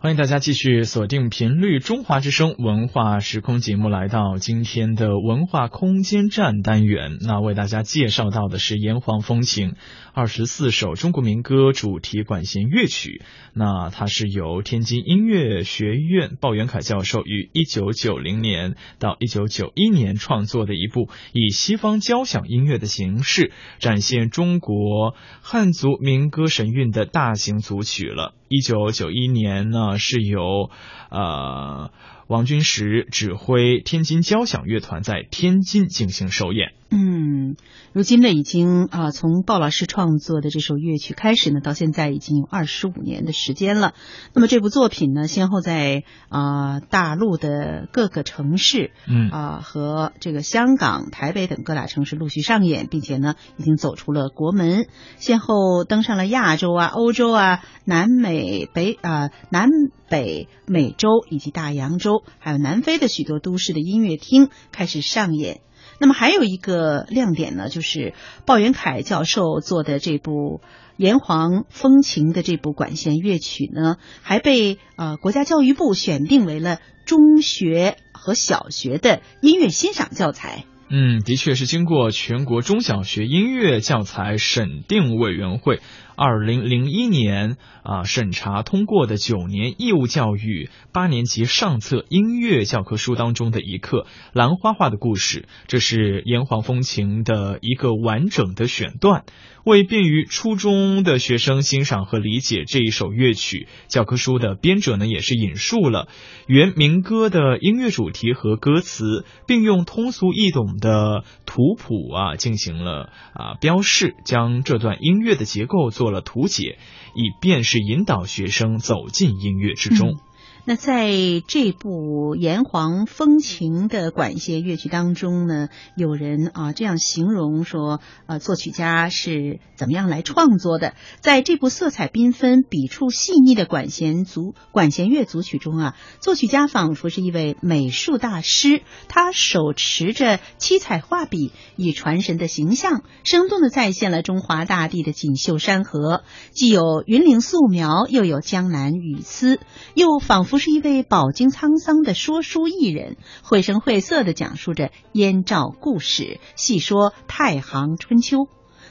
欢迎大家继续锁定频率中华之声文化时空节目，来到今天的文化空间站单元。那为大家介绍到的是《炎黄风情》二十四首中国民歌主题管弦乐曲。那它是由天津音乐学院鲍元凯教授于一九九零年到一九九一年创作的一部以西方交响音乐的形式展现中国汉族民歌神韵的大型组曲了。一九九一年呢，是由呃王军石指挥天津交响乐团在天津进行首演。嗯，如今呢，已经啊，从鲍老师创作的这首乐曲开始呢，到现在已经有二十五年的时间了。那么这部作品呢，先后在啊大陆的各个城市，嗯啊和这个香港、台北等各大城市陆续上演，并且呢，已经走出了国门，先后登上了亚洲啊、欧洲啊、南美、北啊、南北美洲以及大洋洲，还有南非的许多都市的音乐厅开始上演。那么还有一个亮点呢，就是鲍元凯教授做的这部《炎黄风情》的这部管弦乐曲呢，还被呃国家教育部选定为了中学和小学的音乐欣赏教材。嗯，的确是经过全国中小学音乐教材审定委员会二零零一年啊审查通过的九年义务教育八年级上册音乐教科书当中的一课《兰花画的故事》，这是《炎黄风情》的一个完整的选段。为便于初中的学生欣赏和理解这一首乐曲，教科书的编者呢也是引述了原民歌的音乐主题和歌词，并用通俗易懂的图谱啊进行了啊标示，将这段音乐的结构做了图解，以便是引导学生走进音乐之中。那在这部《炎黄风情》的管弦乐曲当中呢，有人啊这样形容说，呃，作曲家是怎么样来创作的？在这部色彩缤纷、笔触细腻的管弦组管弦乐组曲中啊，作曲家仿佛是一位美术大师，他手持着七彩画笔，以传神的形象，生动地再现了中华大地的锦绣山河，既有云岭素描，又有江南雨丝，又仿佛是一位饱经沧桑的说书艺人，绘声绘色地讲述着燕赵故事，细说太行春秋。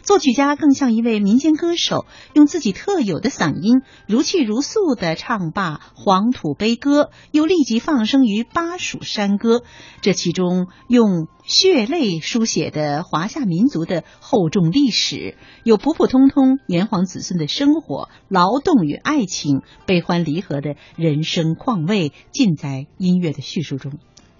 作曲家更像一位民间歌手，用自己特有的嗓音，如泣如诉地唱罢黄土悲歌，又立即放声于巴蜀山歌。这其中用血泪书写的华夏民族的厚重历史，有普普通通炎黄子孙的生活、劳动与爱情、悲欢离合的人生况味，尽在音乐的叙述中。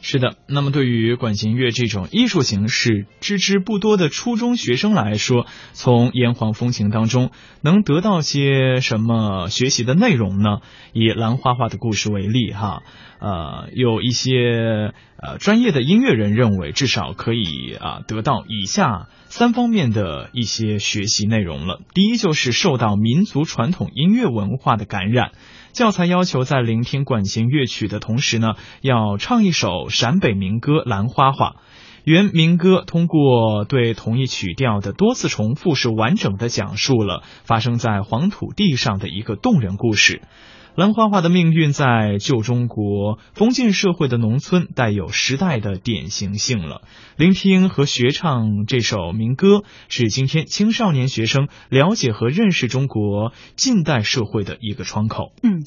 是的，那么对于管弦乐这种艺术形式知之不多的初中学生来说，从《炎黄风情》当中能得到些什么学习的内容呢？以兰花花的故事为例，哈，呃，有一些呃专业的音乐人认为，至少可以啊得到以下三方面的一些学习内容了。第一，就是受到民族传统音乐文化的感染。教材要求在聆听管弦乐曲的同时呢，要唱一首陕北民歌《兰花花》。原民歌通过对同一曲调的多次重复，是完整的讲述了发生在黄土地上的一个动人故事。兰花花的命运在旧中国封建社会的农村带有时代的典型性了。聆听和学唱这首民歌，是今天青少年学生了解和认识中国近代社会的一个窗口。嗯。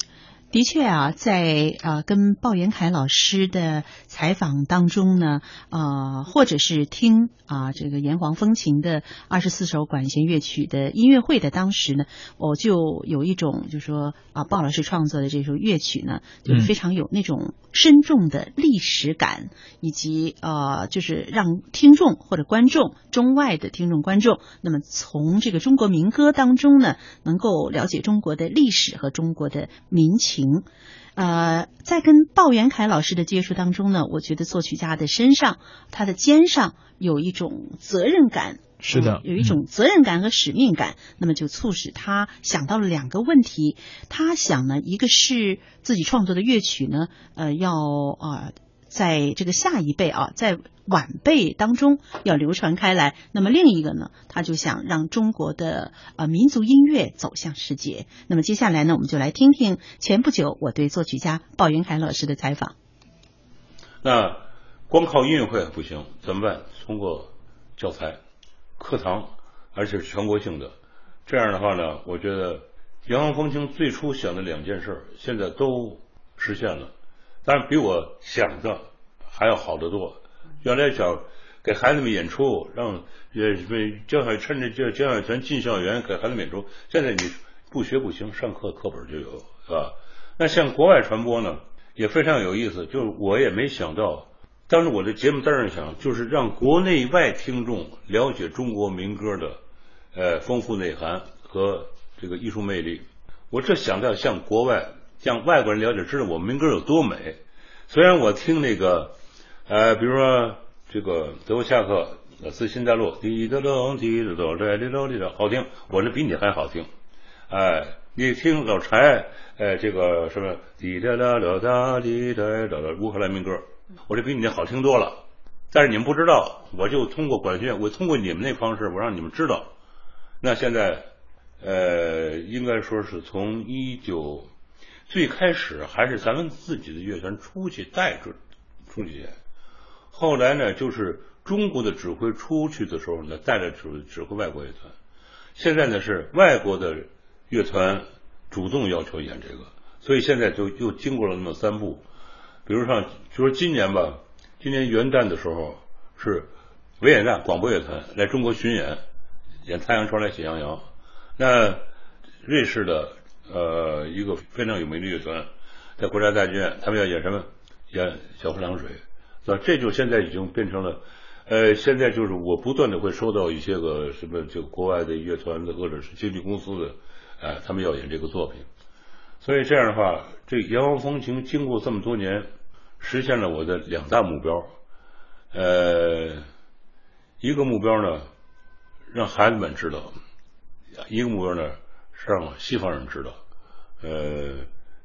的确啊，在呃跟鲍元凯老师的采访当中呢，呃，或者是听啊这个《炎黄风情》的二十四首管弦乐曲的音乐会的当时呢，我就有一种就说啊，鲍老师创作的这首乐曲呢，就非常有那种深重的历史感，以及呃，就是让听众或者观众中外的听众观众，那么从这个中国民歌当中呢，能够了解中国的历史和中国的民情。呃，在跟鲍元凯老师的接触当中呢，我觉得作曲家的身上，他的肩上有一种责任感，是的，有一种责任感和使命感，那么就促使他想到了两个问题。他想呢，一个是自己创作的乐曲呢，呃，要啊，在这个下一辈啊，在晚辈当中要流传开来。那么另一个呢，他就想让中国的呃民族音乐走向世界。那么接下来呢，我们就来听听前不久我对作曲家鲍云凯老师的采访。那光靠音乐会不行，怎么办？通过教材、课堂，而且是全国性的。这样的话呢，我觉得炎黄风情最初想的两件事，现在都实现了。当然比我想的还要好得多。原来想给孩子们演出，让也什么交响趁着这交响团进校园给孩子们演出。现在你不学不行，上课课本就有，是吧？那像国外传播呢，也非常有意思。就是我也没想到，当时我的节目单上想，就是让国内外听众了解中国民歌的呃丰富内涵和这个艺术魅力。我这想到向国外。向外国人了解，知道我们民歌有多美。虽然我听那个，呃，比如说这个德国恰克《自信大陆》，滴答咚滴答咚来滴答滴答，好听，我这比你还好听。哎，你听老柴，哎，这个什么滴答啦啦哒滴答哒哒乌克兰民歌，我这比你那好听多了。但是你们不知道，我就通过管弦，我通过你们那方式，我让你们知道。那现在，呃，应该说是从一九。最开始还是咱们自己的乐团出去带出出去，后来呢，就是中国的指挥出去的时候呢，带着指指挥外国乐团。现在呢，是外国的乐团主动要求演这个，所以现在就又经过了那么三步。比如像，就说今年吧，今年元旦的时候是维也纳广播乐团来中国巡演，演《太阳出来喜洋洋》。那瑞士的。呃，一个非常有名的乐团，在国家大剧院，他们要演什么？演《小河凉水》，是吧？这就现在已经变成了，呃，现在就是我不断的会收到一些个什么，就国外的乐团的或者是经纪公司的，哎，他们要演这个作品。所以这样的话，这《炎黄风情》经过这么多年，实现了我的两大目标。呃，一个目标呢，让孩子们知道；一个目标呢。是让西方人知道，呃，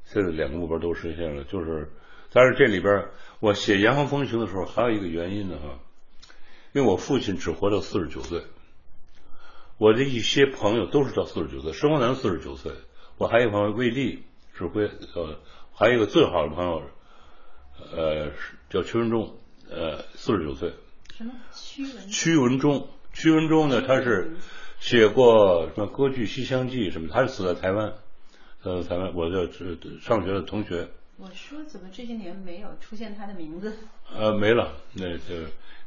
现在两个目标都实现了，就是，但是这里边我写《炎黄风情》的时候，还有一个原因呢哈，因为我父亲只活到四十九岁，我的一些朋友都是到四十九岁，申光南四十九岁，我还有一朋友魏立指挥，呃，还有一个最好的朋友，呃，叫屈文忠，呃，四十九岁，什么？屈文？屈文忠，屈文忠呢，他是。写过什么歌剧《西厢记》什么？他是死在台湾，呃台湾。我的上学的同学。我说怎么这些年没有出现他的名字？呃，没了，那就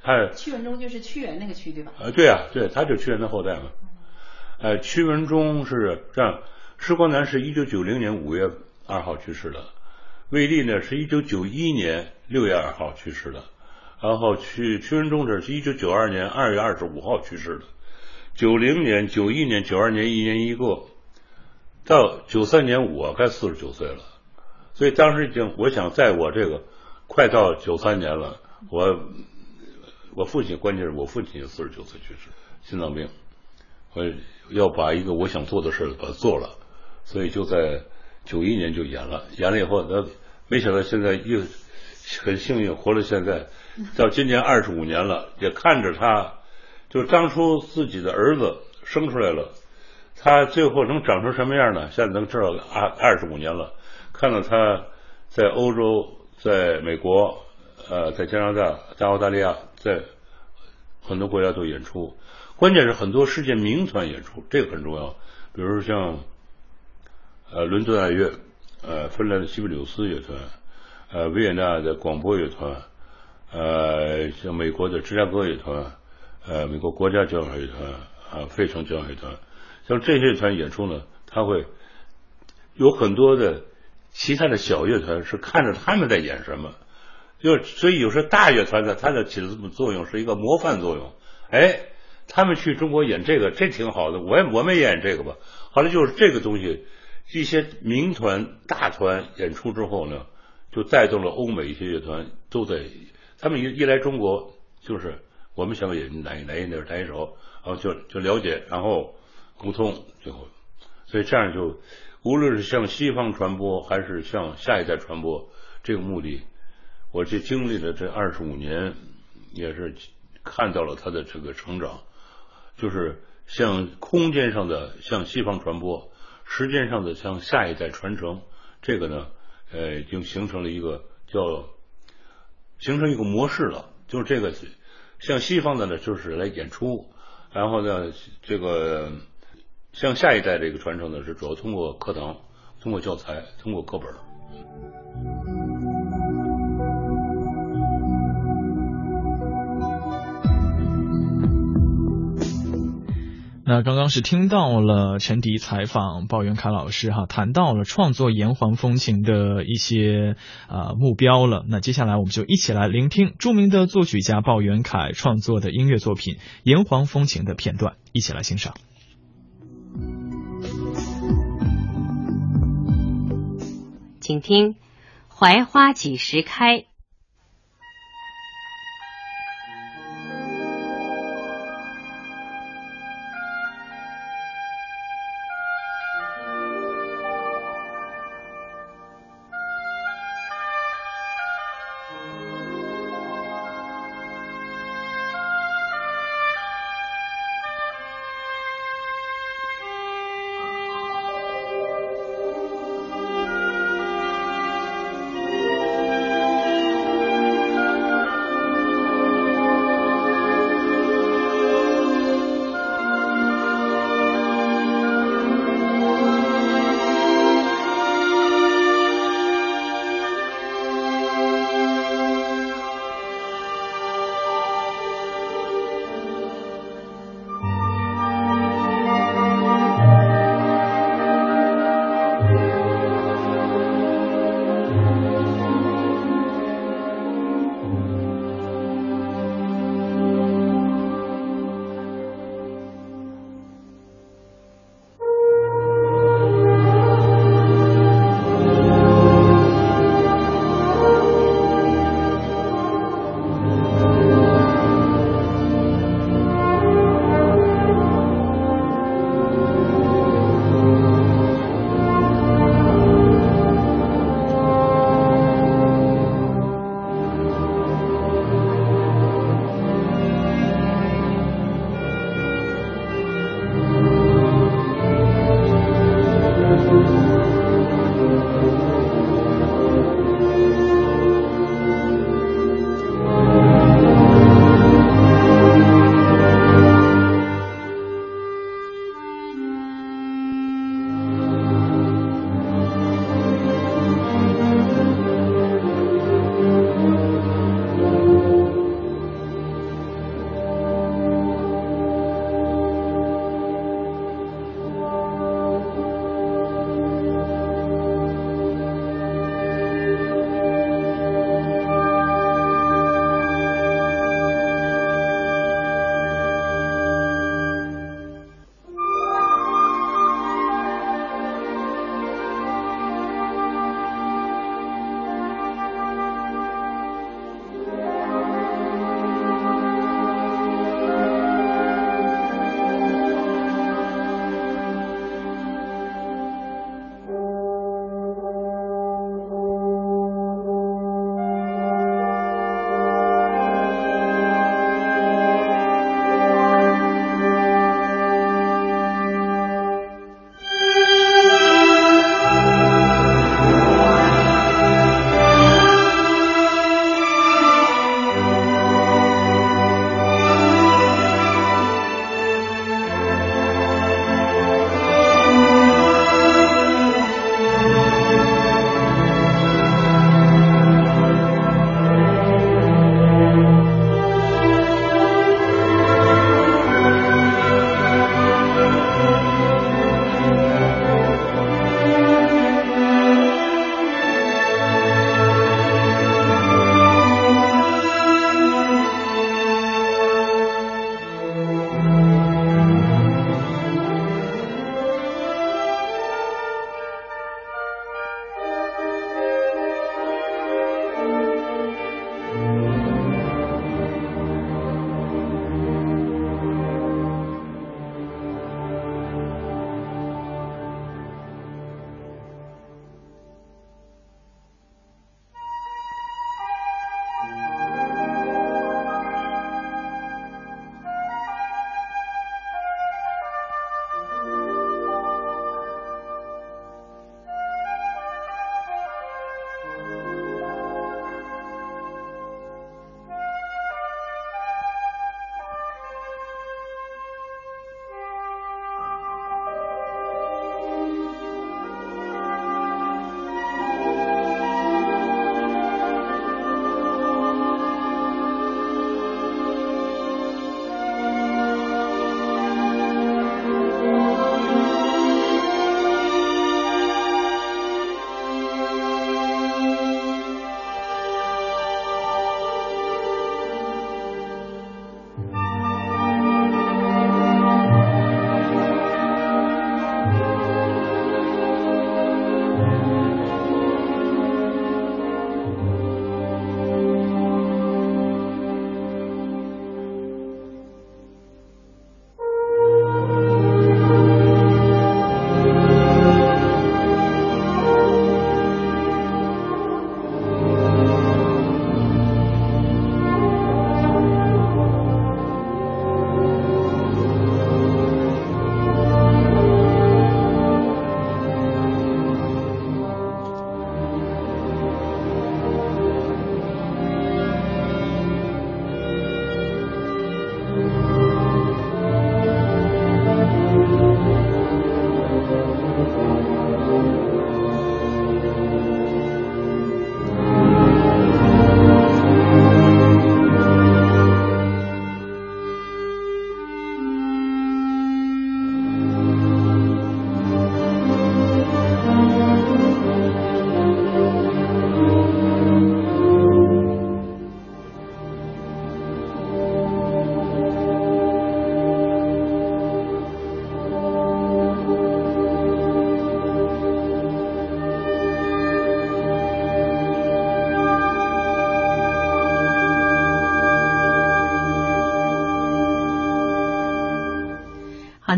他。屈文忠就是屈原那个屈对吧？呃，对啊，对，他就屈原的后代嘛。呃，屈文忠是这样，施光南是一九九零年五月二号去世的，魏立呢是一九九一年六月二号去世的，然后屈屈文忠这是一九九二年二月二十五号去世的。九零年、九一年、九二年，一年一个，到九三年我该四十九岁了，所以当时已经，我想在我这个快到九三年了，我我父亲关键是我父亲四十九岁去世，心脏病，我要把一个我想做的事把它做了，所以就在九一年就演了，演了以后，那没想到现在又很幸运活到现在，到今年二十五年了，也看着他。就当初自己的儿子生出来了，他最后能长成什么样呢？现在能知道二二十五年了，看到他在欧洲、在美国、呃，在加拿大、在澳大利亚，在很多国家都演出。关键是很多世界名团演出，这个很重要。比如像呃伦敦爱乐、呃芬兰的西贝柳斯乐团、呃维也纳的广播乐团、呃像美国的芝加哥乐团。呃，美国国家交响乐团啊，费城交响乐团，像这些团演出呢，他会有很多的其他的小乐团是看着他们在演什么，就所以有时候大乐团呢，它的起的这么作用是一个模范作用。哎，他们去中国演这个，这挺好的，我也我们也演这个吧。后来就是这个东西，一些民团大团演出之后呢，就带动了欧美一些乐团都在，他们一一来中国就是。我们想演哪哪一哪哪一首，然后就就了解，然后沟通，最后，所以这样就无论是向西方传播，还是向下一代传播，这个目的，我这经历了这二十五年，也是看到了他的这个成长，就是向空间上的向西方传播，时间上的向下一代传承。这个呢，呃，已经形成了一个叫形成一个模式了。就是这个向西方的呢，就是来演出，然后呢，这个向下一代这个传承呢，是主要通过课堂、通过教材、通过课本。那刚刚是听到了陈迪采访鲍元凯老师哈，谈到了创作炎黄风情的一些啊目标了。那接下来我们就一起来聆听著名的作曲家鲍元凯创作的音乐作品《炎黄风情》的片段，一起来欣赏。请听《槐花几时开》。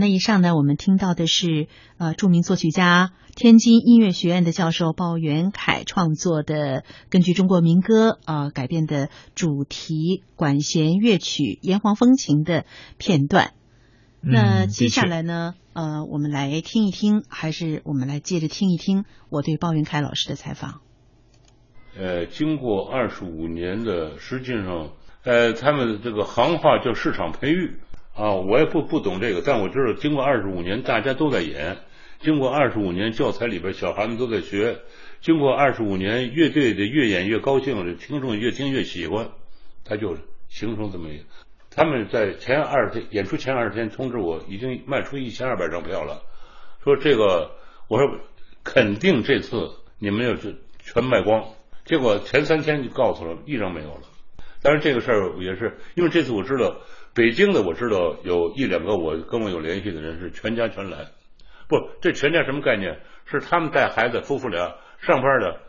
那以上呢，我们听到的是呃著名作曲家、天津音乐学院的教授鲍元凯创作的，根据中国民歌啊、呃、改编的主题管弦乐曲《炎黄风情》的片段。那嗯接下来呢，呃，我们来听一听，还是我们来接着听一听我对鲍元凯老师的采访。呃，经过二十五年的，实际上，呃，他们这个行话叫市场培育啊，我也不不懂这个，但我知道，经过二十五年，大家都在演，经过二十五年，教材里边小孩们都在学，经过二十五年，乐队的越演越高兴，听众越听越喜欢，他就形成这么一个。他们在前二十天演出前二十天通知我，已经卖出一千二百张票了，说这个，我说肯定这次你们要是全卖光。结果前三天就告诉了，一张没有了。当然这个事儿也是因为这次我知道北京的，我知道有一两个我跟我有联系的人是全家全来，不，这全家什么概念？是他们带孩子夫妇俩上班的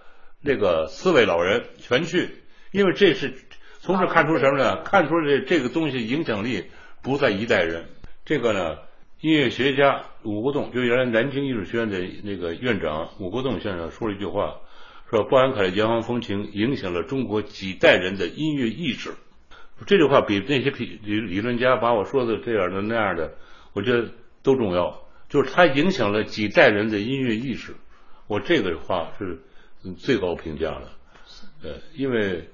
那个四位老人全去，因为这是从这看出什么呢？看出这这个东西影响力不在一代人。这个呢，音乐学家武国栋，就原来南京艺术学院的那个院长武国栋先生说了一句话。说鲍元凯的《炎黄风情》影响了中国几代人的音乐意识，这句话比那些理理论家把我说的这样的那样的，我觉得都重要。就是它影响了几代人的音乐意识，我这个话是最高评价的。呃，因为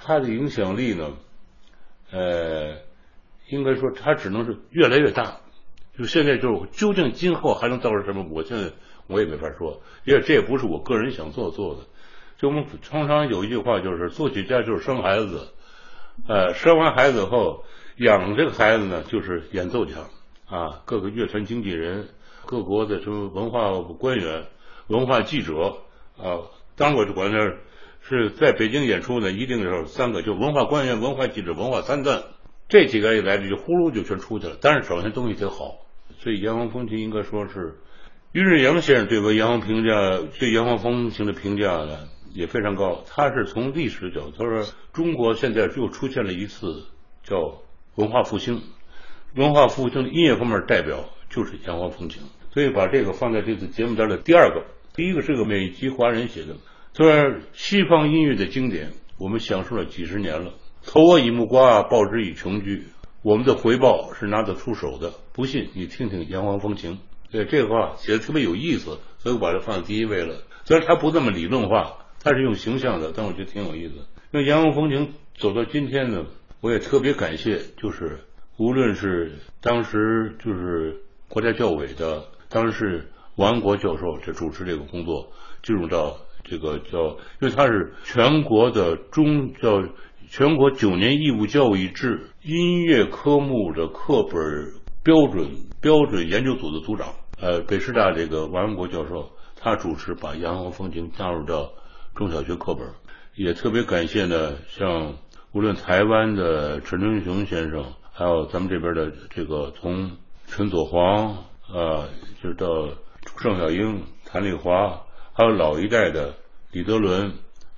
它的影响力呢，呃，应该说它只能是越来越大。就现在就是究竟今后还能造成什么？我现在。我也没法说，因为这也不是我个人想做做的。就我们常常有一句话，就是作曲家就是生孩子，呃，生完孩子后养这个孩子呢，就是演奏家啊，各个乐团经纪人、各国的什么文化官员、文化记者啊，当过就管那是在北京演出呢，一定是三个，就文化官员、文化记者、文化三段，这几个一来就呼噜就全出去了。但是首先东西得好，所以《炎黄风情》应该说是。于日阳先生对我炎黄评价，对炎黄风情的评价呢也非常高。他是从历史角度，他说中国现在又出现了一次叫文化复兴，文化复兴音乐方面代表就是炎黄风情，所以把这个放在这次节目单的第二个。第一个是个美籍华人写的，他说西方音乐的经典，我们享受了几十年了，投我以木瓜，报之以琼琚，我们的回报是拿得出手的。不信你听听炎黄风情。对这个话写的特别有意思，所以我把它放在第一位了。虽然它不那么理论化，它是用形象的，但我觉得挺有意思。那《炎黄风情》走到今天呢，我也特别感谢，就是无论是当时就是国家教委的，当时是王安国教授这主持这个工作，进入到这个叫，因为他是全国的中叫全国九年义务教育制音乐科目的课本标准标准研究组的组长，呃，北师大这个王安国教授，他主持把《炎黄风情》加入到中小学课本，也特别感谢呢，像无论台湾的陈春雄先生，还有咱们这边的这个从陈佐煌，呃，就是到盛小英、谭丽华，还有老一代的李德伦，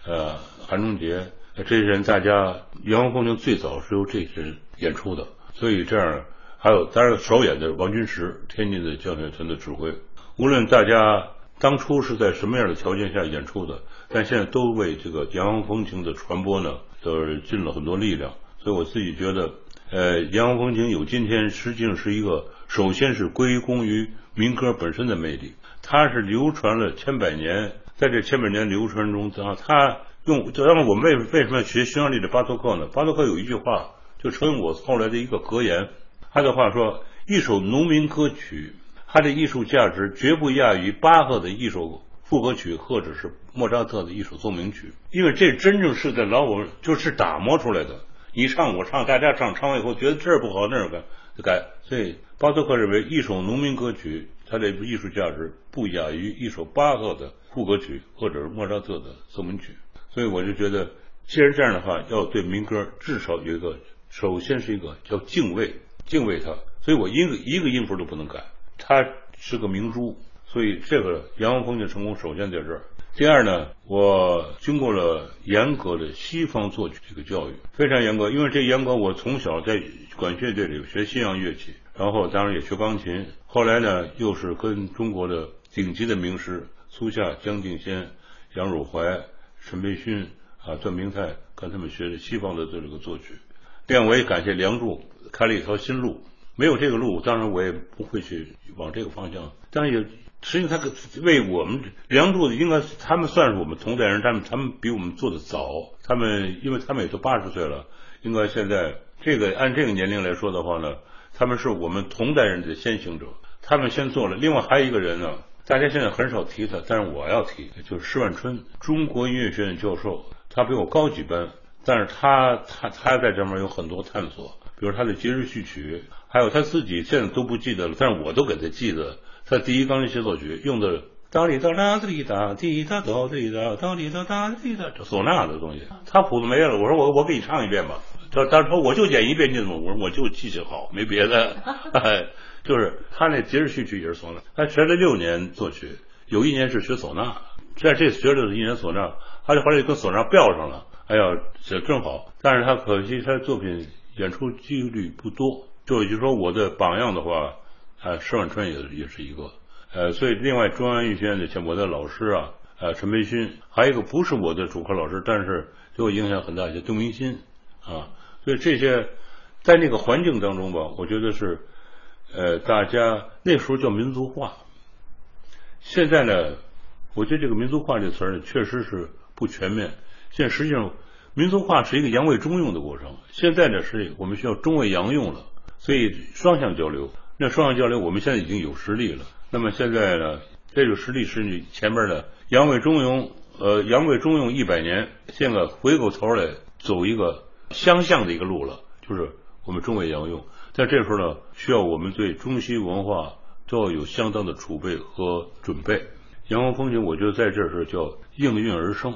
呃，韩中杰，这些人，大家《炎黄风情》最早是由这些人演出的，所以这样。还有，当然首演的王军石，天津的交响乐团的指挥。无论大家当初是在什么样的条件下演出的，但现在都为这个《洋风情》的传播呢，都是尽了很多力量。所以我自己觉得，呃，《洋风情》有今天，实际上是一个，首先是归功于民歌本身的魅力，它是流传了千百年，在这千百年流传中，啊，它用，就让我们为为什么要学匈牙利的巴托克呢？巴托克有一句话，就成为我后来的一个格言。他的话说，一首农民歌曲，它的艺术价值绝不亚于巴赫的一首赋歌曲，或者是莫扎特的一首奏鸣曲，因为这真正是在老我就是打磨出来的。你唱我唱，大家唱，唱完以后觉得这儿不好那儿改就改。所以巴托克认为，一首农民歌曲，它的艺术价值不亚于一首巴赫的赋歌曲，或者是莫扎特的奏鸣曲。所以我就觉得，既然这样的话，要对民歌至少有一个，首先是一个叫敬畏。敬畏它，所以我一个一个音符都不能改。它是个明珠，所以这个《炎黄风情》成功首先在这儿。第二呢，我经过了严格的西方作曲这个教育，非常严格，因为这严格，我从小在管乐队里学西洋乐器，然后当然也学钢琴，后来呢又是跟中国的顶级的名师苏夏、姜敬先、杨汝怀、陈培勋啊、段明泰跟他们学的西方的这个作曲。另外，我也感谢梁祝开了一条新路，没有这个路，当然我也不会去往这个方向。但是也实际上他为我们梁祝应该他们算是我们同代人，他们他们比我们做的早，他们因为他们也都八十岁了，应该现在这个按这个年龄来说的话呢，他们是我们同代人的先行者，他们先做了。另外还有一个人呢，大家现在很少提他，但是我要提，就是施万春，中国音乐学院教授，他比我高几班。但是他他他在这面有很多探索，比如他的节日序曲，还有他自己现在都不记得了，但是我都给他记得。他第一钢琴协奏曲用的哒哩哒啦哩哒滴哒哆哩哒哒哩哒哒哩哒，这唢呐的东西，他谱子没了。我说我我给你唱一遍吧。他他说我就演一遍，你怎么？我说我就记性好，没别的。就是他那节日序曲也是唢呐，他学了六年作曲，有一年是学唢呐，在这学了一年唢呐，他就后来跟唢呐标上了。哎呀，这正好，但是他可惜他的作品演出几率不多。就也就是说，我的榜样的话，啊，石万春也也是一个。呃，所以另外中央音乐学院的像我的老师啊，呃，陈培勋，还有一个不是我的主课老师，但是对我影响很大，叫杜明新啊。所以这些在那个环境当中吧，我觉得是，呃，大家那时候叫民族化。现在呢，我觉得这个民族化这词儿呢，确实是不全面。现在实际上，民族化是一个洋为中用的过程。现在呢，是我们需要中为洋用了，所以双向交流。那双向交流，我们现在已经有实力了。那么现在呢，这个实力是你前面的洋为中庸，呃，洋为中庸一百年，现在回过头来走一个相向的一个路了，就是我们中为洋用。在这时候呢，需要我们对中西文化都要有相当的储备和准备。阳光风景，我觉得在这时候叫应运而生。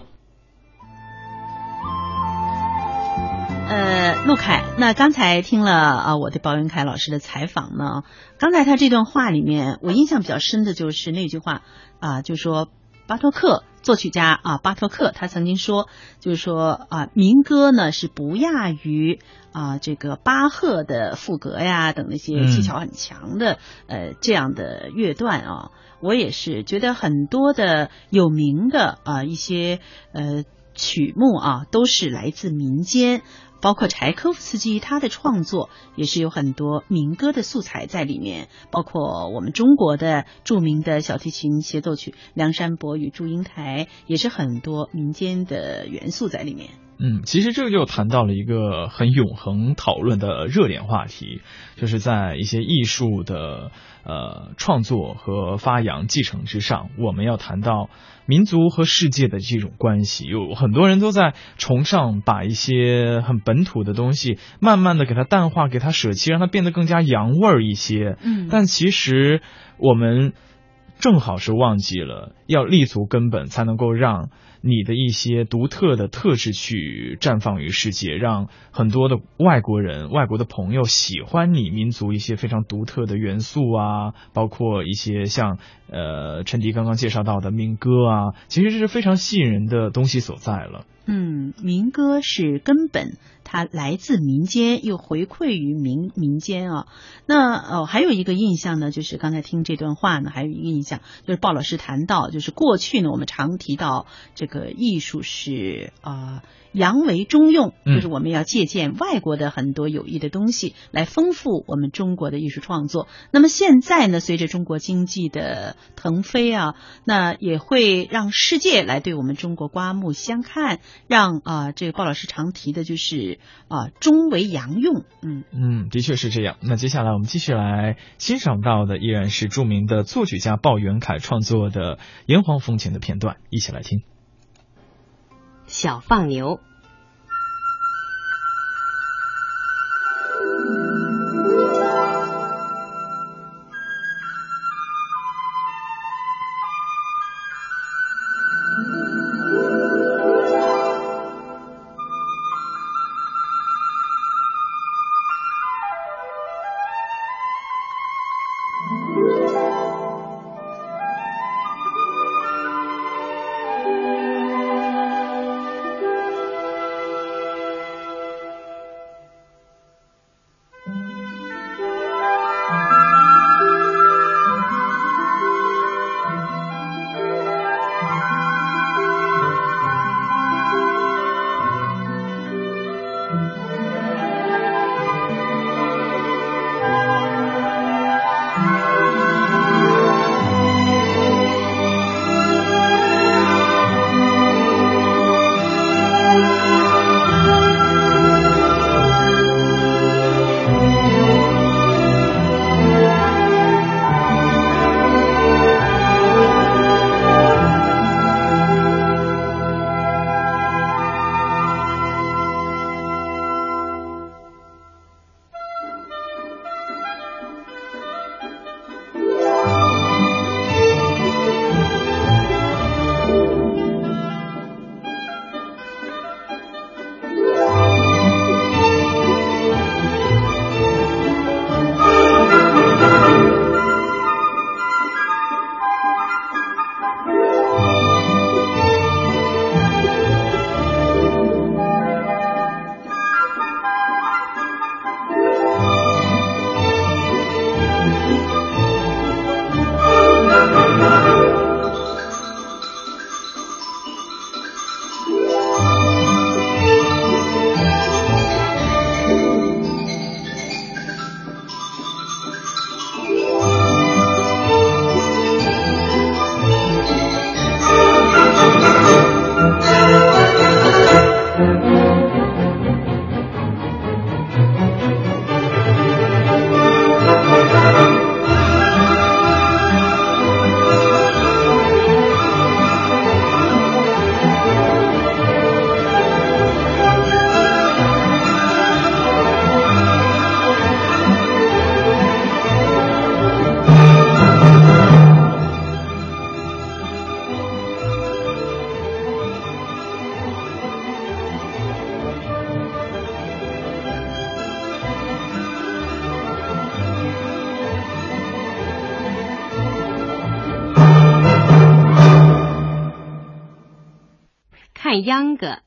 呃，陆凯，那刚才听了啊，我对包云凯老师的采访呢，刚才他这段话里面，我印象比较深的就是那句话啊，就说巴托克作曲家啊，巴托克他曾经说，就是说啊，民歌呢是不亚于啊这个巴赫的赋格呀等那些技巧很强的呃这样的乐段啊，我也是觉得很多的有名的啊一些呃曲目啊都是来自民间。包括柴可夫斯基，他的创作也是有很多民歌的素材在里面，包括我们中国的著名的小提琴协奏曲《梁山伯与祝英台》，也是很多民间的元素在里面。嗯，其实这个就谈到了一个很永恒讨论的热点话题，就是在一些艺术的呃创作和发扬继承之上，我们要谈到民族和世界的这种关系。有很多人都在崇尚把一些很本土的东西，慢慢的给它淡化，给它舍弃，让它变得更加洋味儿一些。嗯，但其实我们正好是忘记了要立足根本，才能够让。你的一些独特的特质去绽放于世界，让很多的外国人、外国的朋友喜欢你民族一些非常独特的元素啊，包括一些像呃陈迪刚刚介绍到的民歌啊，其实这是非常吸引人的东西所在了。嗯，民歌是根本，它来自民间，又回馈于民民间啊。那哦，还有一个印象呢，就是刚才听这段话呢，还有一个印象，就是鲍老师谈到，就是过去呢，我们常提到这个艺术是啊。洋为中用，就是我们要借鉴外国的很多有益的东西，来丰富我们中国的艺术创作。那么现在呢，随着中国经济的腾飞啊，那也会让世界来对我们中国刮目相看，让啊，这个鲍老师常提的就是啊，中为阳用。嗯嗯，的确是这样。那接下来我们继续来欣赏到的依然是著名的作曲家鲍元凯创作的《炎黄风情》的片段，一起来听。小放牛。看秧歌。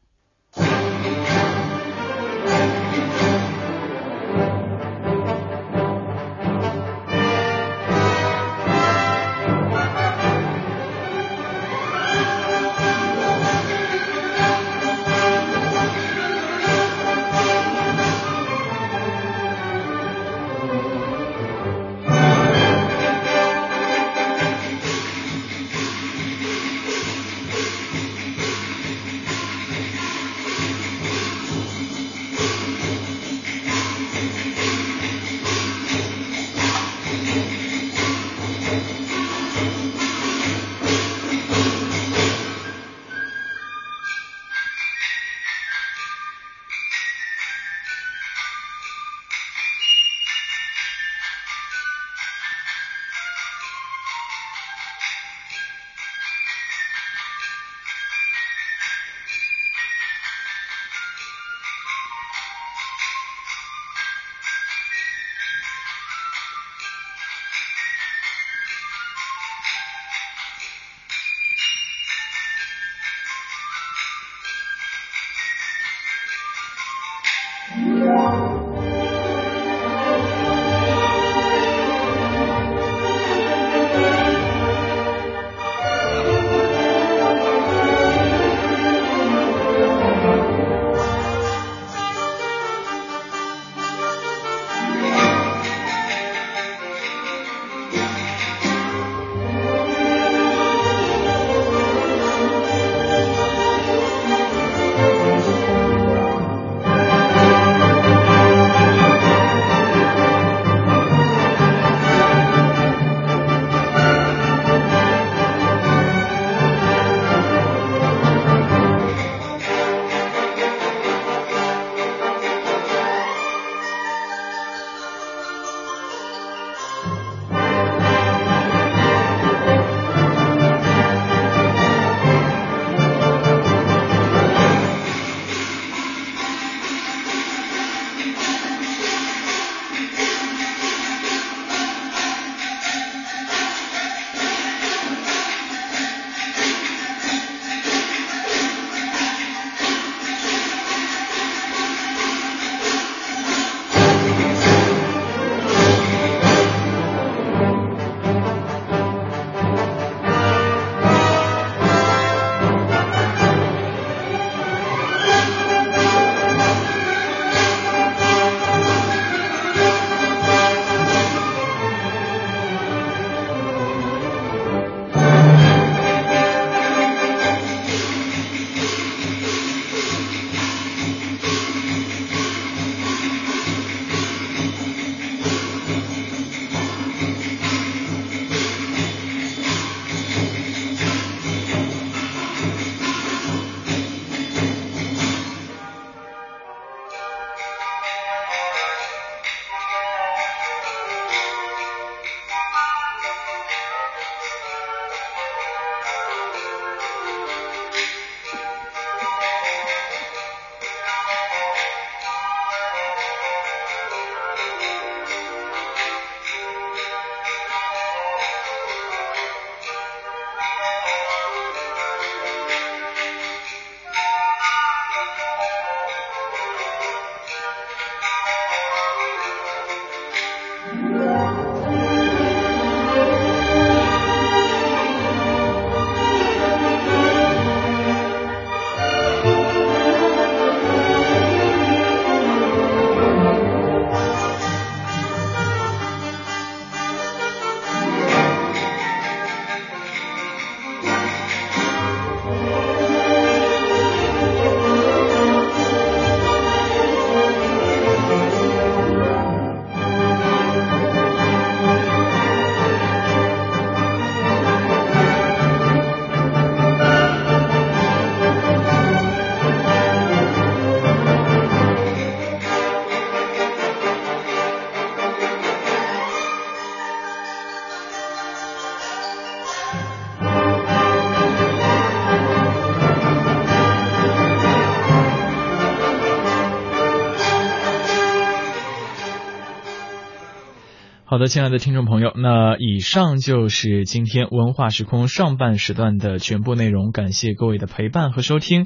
亲爱的听众朋友，那以上就是今天文化时空上半时段的全部内容，感谢各位的陪伴和收听。